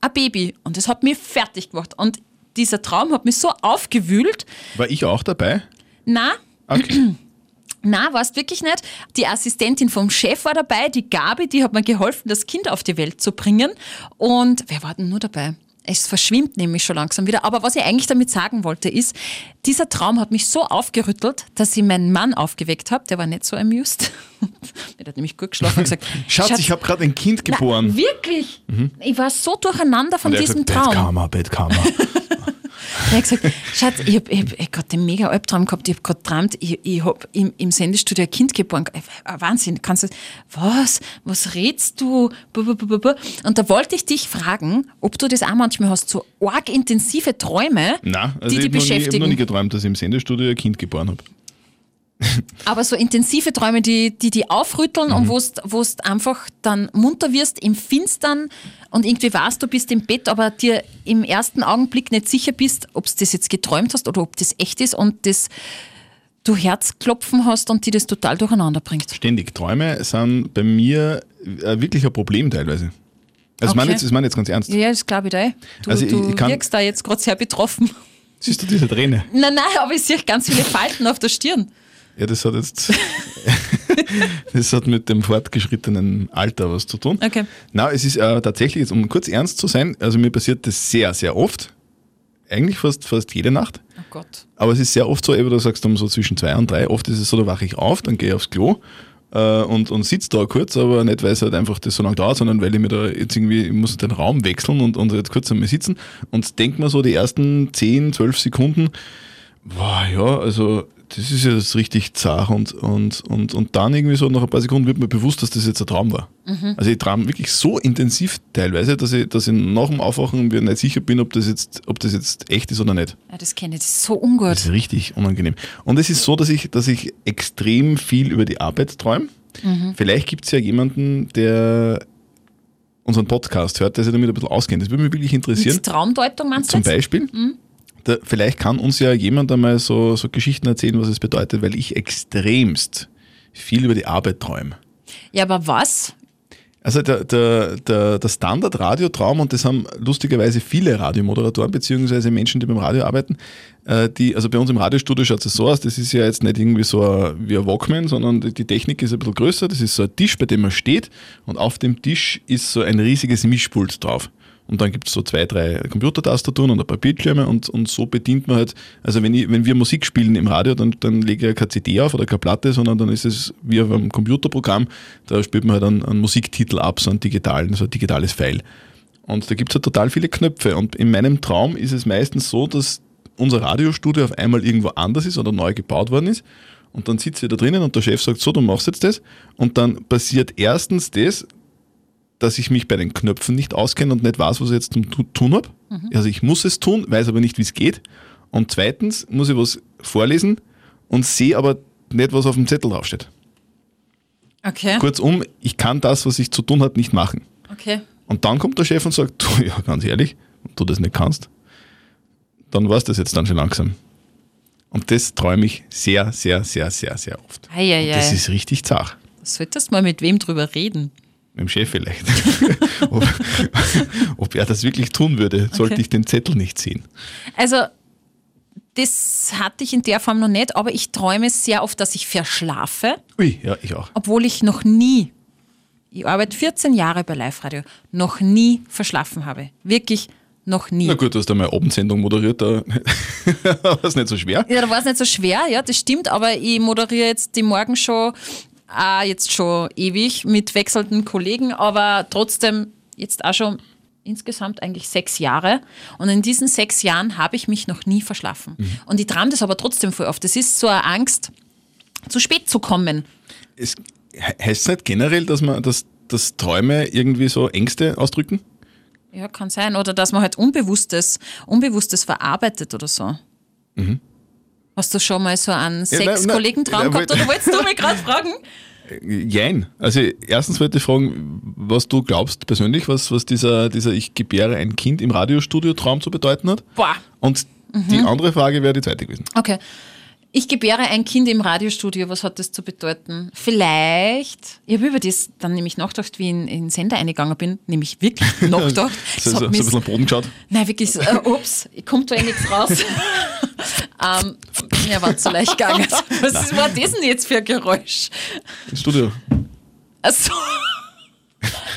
ein Baby. Und das hat mich fertig gemacht. Und dieser Traum hat mich so aufgewühlt. War ich auch dabei? Na, Okay. na, warst wirklich nicht. Die Assistentin vom Chef war dabei, die Gabi, die hat mir geholfen, das Kind auf die Welt zu bringen. Und wer war denn nur dabei? Es verschwimmt nämlich schon langsam wieder. Aber was ich eigentlich damit sagen wollte, ist, dieser Traum hat mich so aufgerüttelt, dass ich meinen Mann aufgeweckt habe. Der war nicht so amused. Der hat nämlich gut geschlafen und gesagt, Schatz, ich habe gerade ein Kind Na, geboren. wirklich? Ich war so durcheinander von diesem sagt, Bad Traum. Karma, Bad Karma. Er hat gesagt, Schatz, ich habe hab, hab gerade den mega Albtraum gehabt, ich habe gerade geträumt, ich, ich habe im, im Sendestudio ein Kind geboren. Äh, Wahnsinn, kannst du, was, was redst du? Und da wollte ich dich fragen, ob du das auch manchmal hast, so arg intensive Träume, Nein, also die ich dich habe noch, nie- ich hab beschäftigen. noch nie geträumt, dass ich im Sendestudio ein Kind geboren habe. Aber so intensive Träume, die die, die aufrütteln Mhm. und wo du einfach dann munter wirst im Finstern und irgendwie weißt, du bist im Bett, aber dir im ersten Augenblick nicht sicher bist, ob du das jetzt geträumt hast oder ob das echt ist und das du Herzklopfen hast und die das total durcheinander bringt. Ständig. Träume sind bei mir äh, wirklich ein Problem teilweise. Also ich meine Okay. jetzt, ich meine jetzt ganz ernst. Ja, das glaube ich da. eh. Du, Also ich- du ich wirkst da jetzt gerade sehr betroffen. Siehst du diese Träne? Nein, nein, aber ich sehe ganz viele Falten auf der Stirn. Ja, das hat jetzt das hat mit dem fortgeschrittenen Alter was zu tun. Okay. Na, es ist äh, tatsächlich, jetzt, um kurz ernst zu sein, also mir passiert das sehr, sehr oft. Eigentlich fast, fast jede Nacht. Oh Gott. Aber es ist sehr oft so, eben, du sagst um so zwischen zwei und drei, oft ist es so, da wache ich auf, dann gehe ich aufs Klo äh, und, und sitze da kurz, aber nicht, weil es halt einfach das so lange dauert, sondern weil ich mir da jetzt irgendwie, ich muss den Raum wechseln und, und jetzt kurz einmal sitzen und denk mir so die ersten 10, 12 Sekunden, boah, ja, also das ist jetzt richtig zart und, und, und, und dann irgendwie so nach ein paar Sekunden wird mir bewusst, dass das jetzt ein Traum war. Also ich träume wirklich so intensiv teilweise, dass ich, dass ich nach dem Aufwachen mir nicht sicher bin, ob das jetzt, ob das jetzt echt ist oder nicht. Ja, das kenne ich, das ist so ungut. Das ist richtig unangenehm. Und es ist so, dass ich, dass ich extrem viel über die Arbeit träume. Vielleicht gibt es ja jemanden, der unseren Podcast hört, der sich damit ein bisschen auskennt. Das würde mich wirklich interessieren. Mit Traumdeutung meinst du Zum? Beispiel. Da, vielleicht kann uns ja jemand einmal so, so Geschichten erzählen, was es bedeutet, weil ich extremst viel über die Arbeit träume. Ja, aber was? Also der, der, der, der Standard-Radiotraum, und das haben lustigerweise viele Radiomoderatoren beziehungsweise Menschen, die beim Radio arbeiten, äh, die, also bei uns im Radiostudio schaut es so aus, das ist ja jetzt nicht irgendwie so ein, wie ein Walkman, sondern die die Technik ist ein bisschen größer, das ist so ein Tisch, bei dem man steht und auf dem Tisch ist so ein riesiges Mischpult drauf. Und dann gibt es so zwei, drei Computertastaturen und ein paar Bildschirme und, und so bedient man halt, also wenn, ich, wenn wir Musik spielen im Radio, dann, dann lege ich keine CD auf oder keine Platte, sondern dann ist es wie auf einem Computerprogramm, da spielt man halt einen, einen Musiktitel ab, so einen digitalen, so ein digitales File. Und da gibt es halt total viele Knöpfe. Und in meinem Traum ist es meistens so, dass unser Radiostudio auf einmal irgendwo anders ist oder neu gebaut worden ist. Und dann sitze ich da drinnen und der Chef sagt so, du machst jetzt das. Und dann passiert erstens das, dass ich mich bei den Knöpfen nicht auskenne und nicht weiß, was ich jetzt Tu- tun habe. Also ich muss es tun, weiß aber nicht, wie es geht. Und zweitens muss ich was vorlesen und sehe aber nicht, was auf dem Zettel draufsteht. Okay. Kurzum, ich kann das, was ich zu tun habe, nicht machen. Okay. Und dann kommt der Chef und sagt, du, ja, ganz ehrlich, wenn du das nicht kannst, dann war es das jetzt dann schon langsam. Und das träume ich sehr, sehr, sehr, sehr, sehr oft. Eieiei. Das ist richtig zart. Solltest mal mit wem drüber reden. Mit dem Chef vielleicht. ob, ob er das wirklich tun würde, sollte Okay. ich den Zettel nicht sehen. Also, das hatte ich in der Form noch nicht, aber ich träume sehr oft, dass ich verschlafe, Ui, ja, ich auch. obwohl ich noch nie, ich arbeite 14 Jahre bei Live Radio, noch nie verschlafen habe. Wirklich noch nie. Na gut, du hast einmal Abendsendung moderiert, da war es nicht so schwer. Ja, da war es nicht so schwer, ja, das stimmt, aber ich moderiere jetzt die Morgenshow auch jetzt schon ewig mit wechselnden Kollegen, aber trotzdem jetzt auch schon insgesamt eigentlich sechs Jahre. Und in diesen sechs Jahren habe ich mich noch nie verschlafen. Und ich träume das aber trotzdem voll oft. Das ist so eine Angst, zu spät zu kommen. Es he- heißt es nicht generell, dass man, dass, dass Träume irgendwie so Ängste ausdrücken? Ja, kann sein. Oder dass man halt Unbewusstes, Unbewusstes verarbeitet oder so. Hast du schon mal so einen nein, Sex-Kollegen-Traum gehabt? Oder wolltest du mich gerade fragen? Jein. Also erstens wollte ich fragen, was du glaubst persönlich, was, was dieser, dieser Ich gebäre ein Kind im Radiostudio-Traum zu bedeuten hat. Boah. Und die andere Frage wäre die zweite gewesen. Okay. Ich gebäre ein Kind im Radiostudio, was hat das zu bedeuten? Vielleicht, ich habe über das dann nämlich nachgedacht, wie ich in in den Sender eingegangen bin, nämlich wirklich nachgedacht. So, so, so ein bisschen am Boden geschaut. Nein, wirklich, so, äh, ups, kommt da eh nichts raus. ähm, ja, war zu leicht gegangen. Was ist, war das denn jetzt für ein Geräusch? Im Studio. Achso.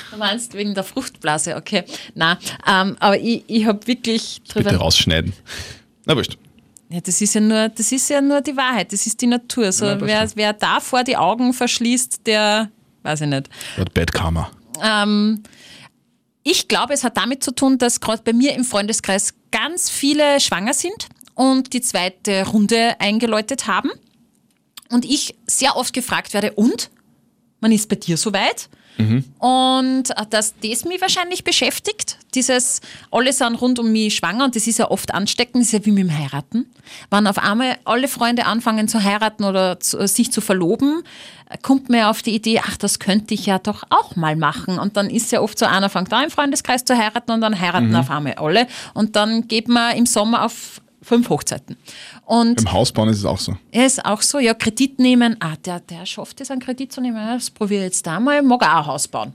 Du meinst wegen der Fruchtblase, okay. Nein, ähm, aber ich, ich habe wirklich drüber. Bitte rausschneiden. Na wurscht. Ja, das ist ja nur, das ist ja nur die Wahrheit, das ist die Natur. So, Ja, wer, wer da vor die Augen verschließt, der weiß ich nicht. Hat Bad Karma. Ähm, ich glaube, es hat damit zu tun, dass gerade bei mir im Freundeskreis ganz viele schwanger sind und die zweite Runde eingeläutet haben. Und ich sehr oft gefragt werde, und? Man ist bei dir soweit? Und äh, dass das mich wahrscheinlich beschäftigt, dieses, alle sind rund um mich schwanger und das ist ja oft ansteckend, das ist ja wie mit dem Heiraten. Wenn auf einmal alle Freunde anfangen zu heiraten oder zu, äh, sich zu verloben, äh, kommt mir auf die Idee, ach, das könnte ich ja doch auch mal machen. Und dann ist ja oft so, einer fängt an im Freundeskreis zu heiraten und dann heiraten auf einmal alle. Und dann geht man im Sommer auf fünf Hochzeiten. Und Beim Hausbauen ist es auch so. er ist auch so, ja, Kredit nehmen. Ah, der, der schafft es, einen Kredit zu nehmen. Ja, Das probiere ich jetzt da mal. Mag auch ein Haus bauen.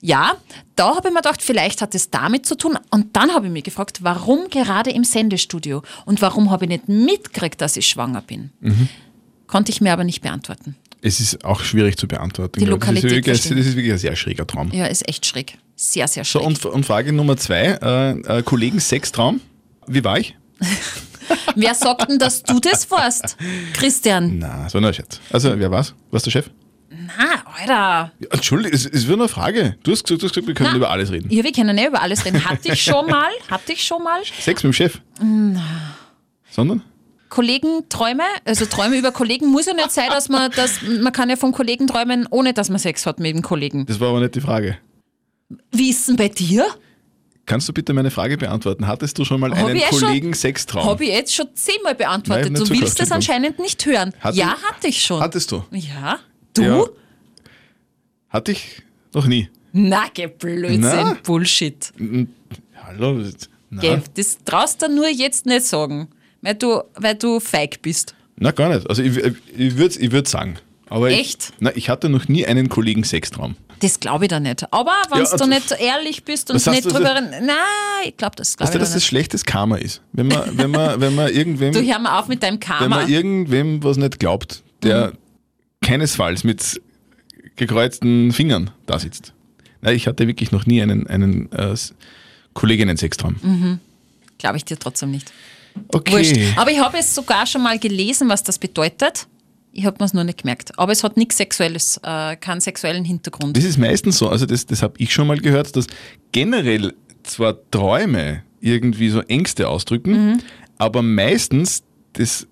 Ja, da habe ich mir gedacht, vielleicht hat es damit zu tun. Und dann habe ich mich gefragt, warum gerade im Sendestudio? Und warum habe ich nicht mitgekriegt, dass ich schwanger bin? Konnte ich mir aber nicht beantworten. Es ist auch schwierig zu beantworten. Die ich. das, ist Lokalität wirklich, das ist wirklich ein sehr schräger Traum. Ja, ist echt schräg. Sehr, sehr So, schräg. und, und Frage Nummer zwei, äh, äh, Kollegen Sextraum. Wie war ich? Wer sagt denn, dass du das warst? Christian. Na, so ein Scherz. Also, wer war's? Warst du Chef? Na, Alter. Ja, Entschuldigung, es, es wird eine Frage. Du hast gesagt, du hast gesagt wir können Na. über alles reden. Ja, wir können ja über alles reden. Hatte ich schon mal? Hatte ich schon mal? Sex mit dem Chef. Sondern? Kollegenträume, also Träume über Kollegen, muss ja nicht sein, dass man das, man kann ja von Kollegen träumen, ohne dass man Sex hat mit dem Kollegen. Das war aber nicht die Frage. Wie ist denn bei dir? Kannst du bitte meine Frage beantworten? Hattest du schon mal Hab einen ich eh schon- Kollegen-Sextraum? Habe ich jetzt schon zehnmal beantwortet. Nein, du willst das Entschuldigung. anscheinend nicht hören. Hatte- ja, hatte ich schon. Hattest du? ja, du? Ja. Hatte ich noch nie. Na, geh Blödsinn, Na? Bullshit. Hallo? Na, Geh, das traust du nur jetzt nicht sagen, weil du, weil du feig bist. na gar nicht. Also ich, ich würde ich würd sagen. Aber Echt? Ich, na, ich hatte noch nie einen Kollegen-Sextraum. Das glaube ich da nicht. Aber wenn Ja, du also- nicht ehrlich bist und nicht drüber... Nein, ich glaube das glaube Weißt du, dass da das nicht. schlechtes Karma ist? Wenn man, wenn man, wenn man irgendwem, Du hör mal auf mit deinem wenn Karma. man irgendwem was nicht glaubt, der Mhm. keinesfalls mit gekreuzten Fingern da sitzt. Na, ich hatte wirklich noch nie einen, einen äh, Kolleginnen-Sextraum. Mhm. Glaube ich dir trotzdem nicht. Okay. Wurscht. Aber ich habe es sogar schon mal gelesen, was das bedeutet. Ich habe mir es nur nicht gemerkt. Aber es hat nichts Sexuelles, äh, keinen sexuellen Hintergrund. Das ist meistens so, also das, das habe ich schon mal gehört, dass generell zwar Träume irgendwie so Ängste ausdrücken, Mhm. aber meistens das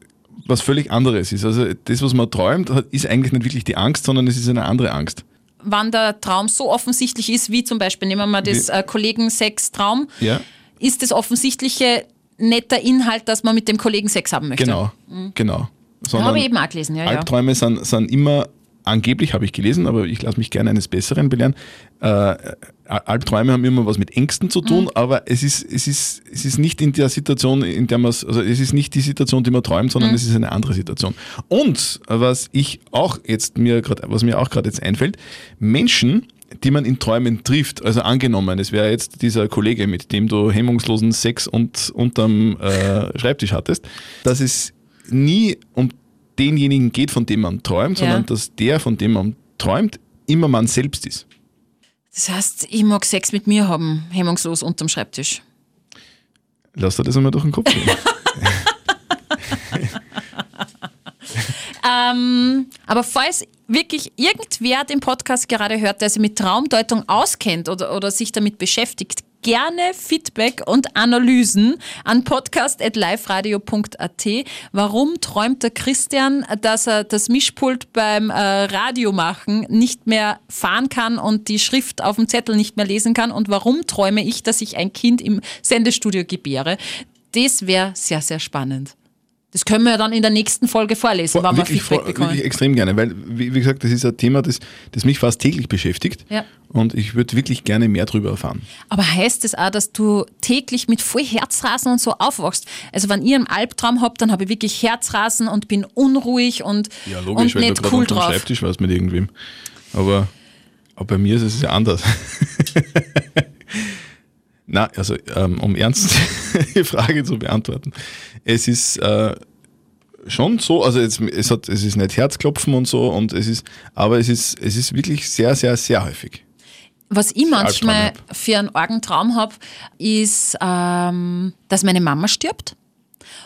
was völlig anderes ist. Also das, was man träumt, ist eigentlich nicht wirklich die Angst, sondern es ist eine andere Angst. Wann der Traum so offensichtlich ist, wie zum Beispiel, nehmen wir mal das äh, Kollegen-Sex-Traum, Ja, ist das offensichtliche netter Inhalt, dass man mit dem Kollegen Sex haben möchte. genau, genau. Sondern Habe ich eben auch gelesen, ja, ja. Albträume sind, sind immer, angeblich habe ich gelesen, aber ich lasse mich gerne eines Besseren belehren. Äh, Albträume haben immer was mit Ängsten zu Mhm. tun, aber es ist, es, ist, es ist nicht in der Situation, in der man also es ist nicht die Situation, die man träumt, Mhm. sondern es ist eine andere Situation. Und was ich auch jetzt mir gerade, was mir auch gerade jetzt einfällt, Menschen, die man in Träumen trifft, also angenommen, es wäre jetzt dieser Kollege, mit dem du hemmungslosen Sex und unterm äh, Schreibtisch hattest, dass es nie um denjenigen geht, von dem man träumt, Ja. sondern dass der, von dem man träumt, immer man selbst ist. Das heißt, ich mag Sex mit mir haben, hemmungslos unterm Schreibtisch. Lass dir das einmal durch den Kopf gehen. Ähm, aber falls wirklich irgendwer den Podcast gerade hört, der sich mit Traumdeutung auskennt oder, oder sich damit beschäftigt, gerne Feedback und Analysen an podcast.liferadio.at. Warum träumt der Christian, dass er das Mischpult beim äh, Radio machen nicht mehr fahren kann und die Schrift auf dem Zettel nicht mehr lesen kann? Und warum träume ich, dass ich ein Kind im Sendestudio gebäre? Das wäre sehr, sehr spannend. Das können wir ja dann in der nächsten Folge vorlesen, wenn wir wirklich, Feedback vor- bekommen. wirklich extrem gerne, weil, wie, wie gesagt, das ist ein Thema, das, das mich fast täglich beschäftigt. Ja. Und ich würde wirklich gerne mehr darüber erfahren. Aber heißt es auch, dass du täglich mit voll Herzrasen und so aufwachst? Also wenn ihr einen Albtraum habt, dann habe ich wirklich Herzrasen und bin unruhig und, und weil nicht du gerade cool drauf. Schreibtisch warst mit irgendwem. Aber, aber bei mir ist es ja anders. Na, also ähm, um ernst die Frage zu beantworten. Es ist äh, schon so, also jetzt, es, hat, es ist nicht Herzklopfen und so, und es ist, aber es ist, es ist wirklich sehr, sehr, sehr häufig. Was ich manchmal für einen argen Traum habe, ist, ähm, dass meine Mama stirbt.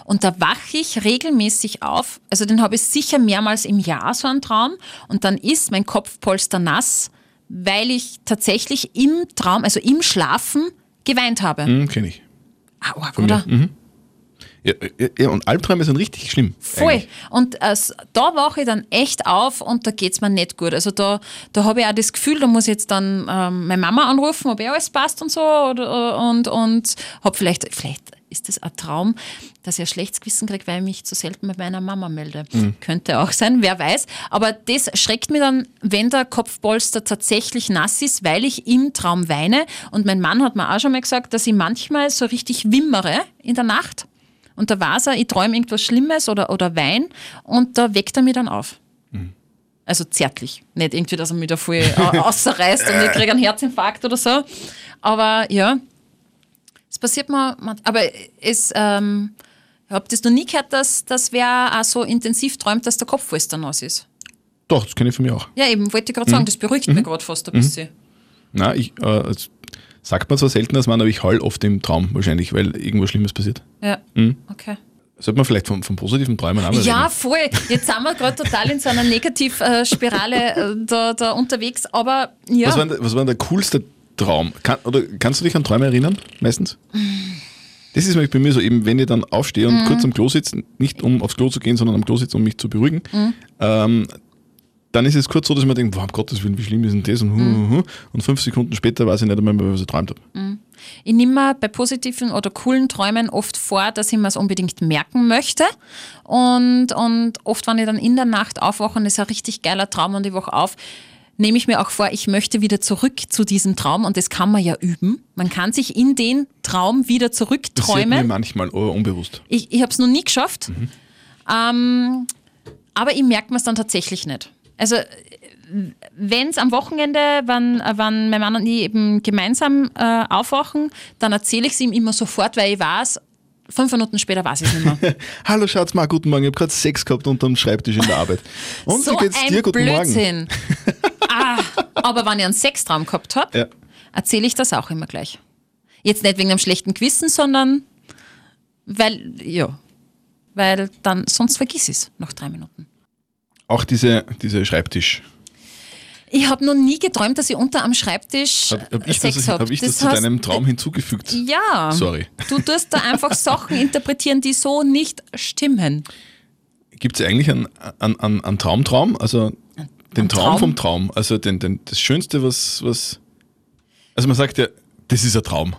Und da wache ich regelmäßig auf. Also den habe ich sicher mehrmals im Jahr so einen Traum. Und dann ist mein Kopfpolster nass, weil ich tatsächlich im Traum, also im Schlafen, geweint habe. Hm, Kenne ich. Ah, arg, oder? Mhm. Ja, ja, und Albträume sind richtig schlimm. Voll. eigentlich. Und äh, da wache ich dann echt auf und da geht es mir nicht gut. Also da, da habe ich auch das Gefühl, da muss ich jetzt dann ähm, meine Mama anrufen, ob eh alles passt und so. Oder, und und habe vielleicht, vielleicht ist das ein Traum, dass ich ein schlechtes Gewissen kriege, weil ich mich zu selten mit meiner Mama melde. Könnte auch sein, wer weiß. Aber das schreckt mich dann, wenn der Kopfpolster tatsächlich nass ist, weil ich im Traum weine. Und mein Mann hat mir auch schon mal gesagt, dass ich manchmal so richtig wimmere in der Nacht. Und da weiß er, ich träume irgendwas Schlimmes oder, oder Wein und da weckt er mich dann auf. Also zärtlich. Nicht irgendwie, dass er mich da voll au- außerreißt und ich kriege einen Herzinfarkt oder so. Aber ja, es passiert mir. Aber es, ähm, ich habe das noch nie gehört, dass, dass wer auch so intensiv träumt, dass der Kopf voll nass ist. Doch, das kenne ich von mir auch. Ja, eben, wollte ich gerade sagen, das beruhigt mich gerade fast ein bisschen. Na, ich, äh, sagt man zwar selten als Mann, aber ich heul oft im Traum wahrscheinlich, weil irgendwas Schlimmes passiert. Ja, okay. Sollte man vielleicht vom, vom positiven Träumen mal Ja, reden. voll. Jetzt sind wir gerade total in so einer Negativspirale äh, da, da unterwegs. Aber ja, Was war, denn, was war der coolste Traum? Kann, oder kannst du dich an Träume erinnern, meistens? Das ist bei mir so, eben wenn ich dann aufstehe Mhm. und kurz am Klo sitze, nicht um aufs Klo zu gehen, sondern am Klo sitze, um mich zu beruhigen, Mhm. ähm, dann ist es kurz so, dass man denkt, wow, um Gottes Willen, wie schlimm ist denn das? Und, Mhm. und fünf Sekunden später weiß ich nicht einmal mehr, was ich geträumt habe. ich nehme mir bei positiven oder coolen Träumen oft vor, dass ich mir es unbedingt merken möchte. Und, und oft, wenn ich dann in der Nacht aufwache und es ist ein richtig geiler Traum und ich wache auf, nehme ich mir auch vor, ich möchte wieder zurück zu diesem Traum und das kann man ja üben. Man kann sich in den Traum wieder Passiert mir zurückträumen. manchmal, unbewusst. Ich, ich habe es noch nie geschafft, ähm, aber ich merke mir es dann tatsächlich nicht. Also wenn es am Wochenende, wenn, äh, wenn mein Mann und ich eben gemeinsam äh, aufwachen, dann erzähle ich es ihm immer sofort, weil ich weiß, fünf Minuten später weiß ich es nicht mehr. Hallo Schatz, mal guten Morgen. Ich habe gerade Sex gehabt unterm Schreibtisch in der Arbeit. Und so wie geht's dir? Guten Morgen. Blödsinn. ah, aber wenn ich einen Sextraum gehabt habe, Ja. erzähle ich das auch immer gleich. Jetzt nicht wegen einem schlechten Gewissen, sondern weil, ja, weil dann, sonst vergiss ich es nach drei Minuten. Auch diese, diese Schreibtisch. Ich habe noch nie geträumt, dass ich unter am Schreibtisch Habe hab ich, Sex das, habe. hab ich das, zu deinem Traum hinzugefügt? Ja. Sorry. Du tust da einfach Sachen interpretieren, die so nicht stimmen. Gibt es eigentlich einen, einen, einen, einen Traumtraum? Also den Traum, Traum? vom Traum? Also den, den, das Schönste, was, was. Also man sagt ja, das ist ein Traum.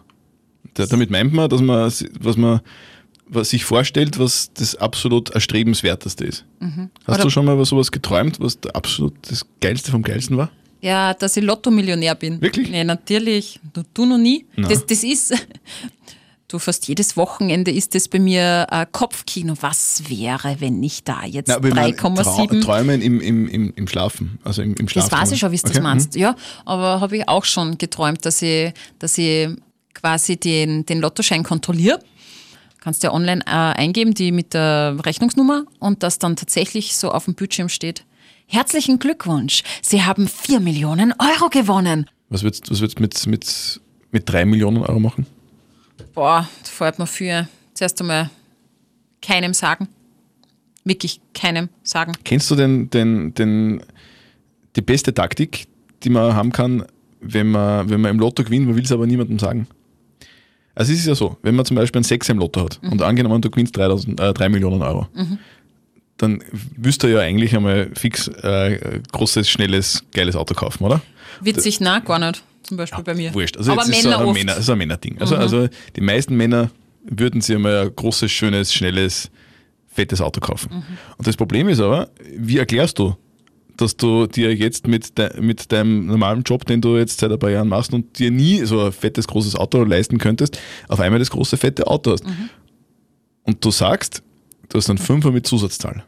Da, damit meint man, dass man, was man sich vorstellt, was das absolut erstrebenswerteste ist. Hast Mhm. Oder- du schon mal was sowas geträumt, was absolut das Geilste vom Geilsten war? Ja, dass ich Lotto-Millionär bin. Wirklich? Ja, natürlich. Du, du noch nie. Na. Das, das ist, du fast jedes Wochenende ist das bei mir äh, Kopfkino. Was wäre, wenn ich da jetzt Na, aber ich meine, Trau 3,7 Träumen im, im, im, im Schlafen. Also im, im Schlaf. Das weiß ich schon, wie du das Okay, meinst. Ja, aber habe ich auch schon geträumt, dass ich, dass ich quasi den, den Lottoschein kontrolliere. Kannst ja online äh, eingeben, die mit der Rechnungsnummer und das dann tatsächlich so auf dem Bildschirm steht. Herzlichen Glückwunsch, Sie haben 4 Millionen Euro gewonnen. Was würdest du was würdest mit, mit, mit drei Millionen Euro machen? Boah, da fällt mir für zuerst einmal keinem sagen. Wirklich keinem sagen. Kennst du denn, den, den, die beste Taktik, die man haben kann, wenn man, wenn man im Lotto gewinnt, man will es aber niemandem sagen? Also es ist ja so, wenn man zum Beispiel ein Sechser im Lotto hat und angenommen, du gewinnst 3000, äh, 3 Millionen Euro, dann wirst du ja eigentlich einmal fix äh, großes, schnelles, geiles Auto kaufen, oder? Witzig, na, gar nicht. Zum Beispiel bei mir. Wurscht. Also Aber Männer so ein. Mhm. Männer, das ist ein Männerding. Also, also die meisten Männer würden sich einmal ein großes, schönes, schnelles, fettes Auto kaufen. Mhm. Und das Problem ist aber, wie erklärst du, dass du dir jetzt mit, de, mit deinem normalen Job, den du jetzt seit ein paar Jahren machst und dir nie so ein fettes, großes Auto leisten könntest, auf einmal das große, fette Auto hast. Mhm. Und du sagst, du hast einen Fünfer mit Zusatzzahl.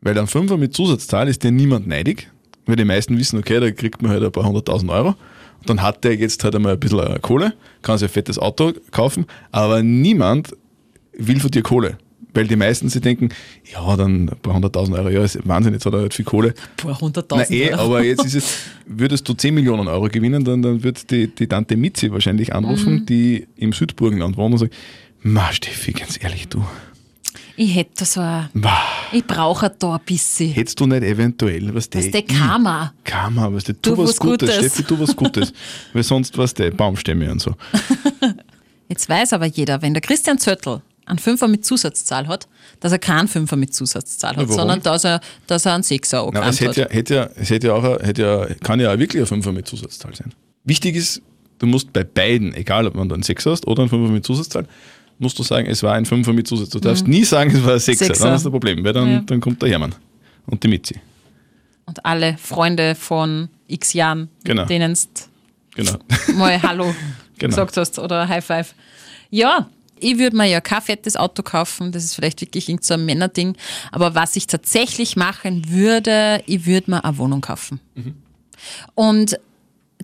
Weil ein Fünfer mit Zusatzzahl ist dir niemand neidig, weil die meisten wissen, okay, da kriegt man halt ein paar hunderttausend Euro. Und dann hat der jetzt halt einmal ein bisschen äh, Kohle, kann sich ein fettes Auto kaufen, aber niemand will von dir Kohle. Weil die meisten sich denken, ja, dann ein paar hunderttausend Euro, ja, ist Wahnsinn, jetzt hat er halt viel Kohle. Boah, Na 100.000 eh, Euro. aber jetzt ist es, würdest du 10 Millionen Euro gewinnen, dann, dann wird die, die Tante Mitzi wahrscheinlich anrufen, Mhm. die im Südburgenland wohnt und sagt, Ma Steffi, ganz ehrlich, du, Ich hätte so ein, ich brauche da ein bisschen. hättest du nicht eventuell, was Das ist der Karma. Karma, weißt du, tu, Tu was, was Gutes, Gutes. Steffi, tu was Gutes. Weil sonst, was der Baumstämme und so. Jetzt weiß aber jeder, wenn der Christian Zöttl einen Fünfer mit Zusatzzahl hat, dass er keinen Fünfer mit Zusatzzahl hat, warum? sondern dass er, dass er einen Sechser Na, aber es hätte hat. ja, hätte ja, es hätte ja auch, ein- hätte ja, kann ja auch wirklich ein Fünfer mit Zusatzzahl sein. Wichtig ist, du musst bei beiden, egal ob man einen Sechser hast oder einen Fünfer mit Zusatzzahl, musst du sagen, es war ein Fünfer mit Zusatzzahl. Du darfst nie sagen, es war ein Sechser, Mhm. Sechser. dann hast du ein Problem, weil dann, Ja. dann kommt der Hermann und die Mitzi. Und alle Freunde von x Jahren, Genau. denen du Genau. mal Hallo Genau. gesagt hast oder High Five. Ja, ich würde mir ja kein fettes Auto kaufen, das ist vielleicht wirklich irgend so ein Männerding. Aber was ich tatsächlich machen würde, ich würde mir eine Wohnung kaufen. Mhm. Und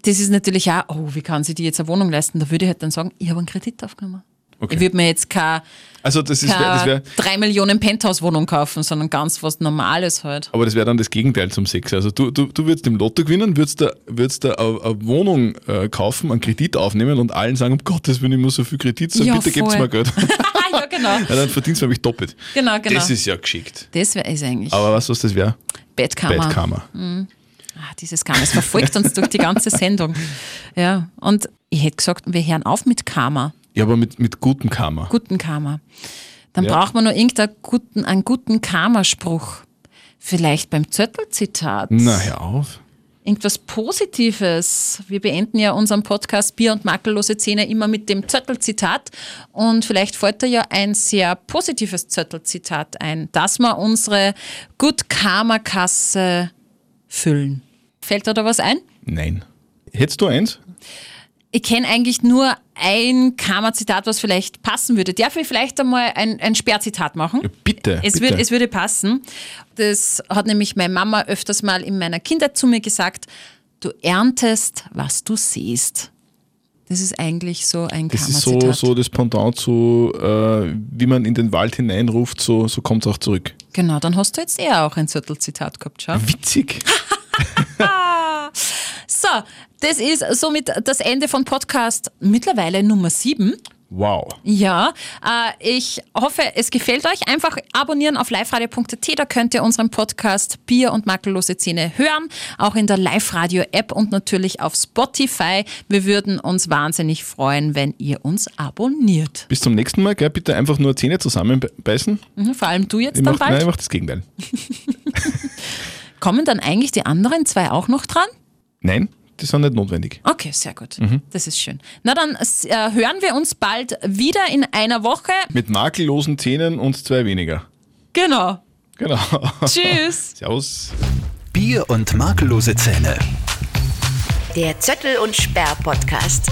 das ist natürlich auch, oh, wie kann sie die jetzt eine Wohnung leisten? Da würde ich halt dann sagen, ich habe einen Kredit aufgenommen. Okay. Ich würde mir jetzt keine, Also das ist, wär, das keine wäre, 3 Millionen Penthouse-Wohnung kaufen, sondern ganz was Normales halt. aber das wäre dann das Gegenteil zum Sechser. Also du, du, du würdest im Lotto gewinnen, würdest da, würdest da eine, eine Wohnung äh, kaufen, einen Kredit aufnehmen und allen sagen, um Gottes Willen, ich muss so viel Kredit zahlen, Ja, bitte voll. mir Geld. ja, genau. ja, dann verdienst du nämlich doppelt. Genau, genau. Das ist ja geschickt. Das wäre es eigentlich. Aber weißt du, was das wäre? Bettkammer. Bad Karma. Ah, dieses Karma, es verfolgt uns durch die ganze Sendung. Ja, und ich hätte gesagt, wir hören auf mit Karma, Ja, aber mit, mit gutem Karma. guten Karma. Dann Ja. braucht man nur irgendeinen guten, einen guten Karma-Spruch. Vielleicht beim Zöttel-Zitat. Na, hör auf. Irgendwas Positives. Wir beenden ja unseren Podcast Bier und makellose Zähne immer mit dem Zöttel-Zitat. Und vielleicht fällt da ja ein sehr positives Zöttel-Zitat ein, dass wir unsere Good Karma-Kasse füllen. Fällt dir da was ein? Nein. Hättest du eins? Ich kenne eigentlich nur ein Karma-Zitat, was vielleicht passen würde. Darf ich vielleicht einmal ein, ein Sperrzitat machen? Ja, bitte. Es, bitte. Wird, es würde passen. Das hat nämlich meine Mama öfters mal in meiner Kindheit zu mir gesagt: Du erntest, was du siehst. Das ist eigentlich so ein das ist so, Karma-Zitat. so das Pendant zu, äh, wie man in den Wald hineinruft, so, so kommt es auch zurück. Genau, dann hast du jetzt eher auch ein Zürtel-Zitat gehabt, schau. Witzig. So, das ist somit das Ende von Podcast mittlerweile Nummer 7. Wow. Ja, äh, ich hoffe, es gefällt euch. Einfach abonnieren auf liveradio.at, da könnt ihr unseren Podcast Bier und makellose Zähne hören, auch in der Live-Radio-App und natürlich auf Spotify. Wir würden uns wahnsinnig freuen, wenn ihr uns abonniert. Bis zum nächsten Mal, gell? bitte einfach nur Zähne zusammenbeißen. Mhm, Vor allem du jetzt Ich dann mach, nein, ich bald. mach das Gegenteil. Kommen dann eigentlich die anderen zwei auch noch dran? Nein, die sind nicht notwendig. Okay, sehr gut. Das ist schön. Na dann äh, hören wir uns bald wieder in einer Woche. Mit makellosen Zähnen und zwei weniger. Genau. Genau. Tschüss. Servus. Bier und makellose Zähne. Der Zöttel und Sperr Podcast.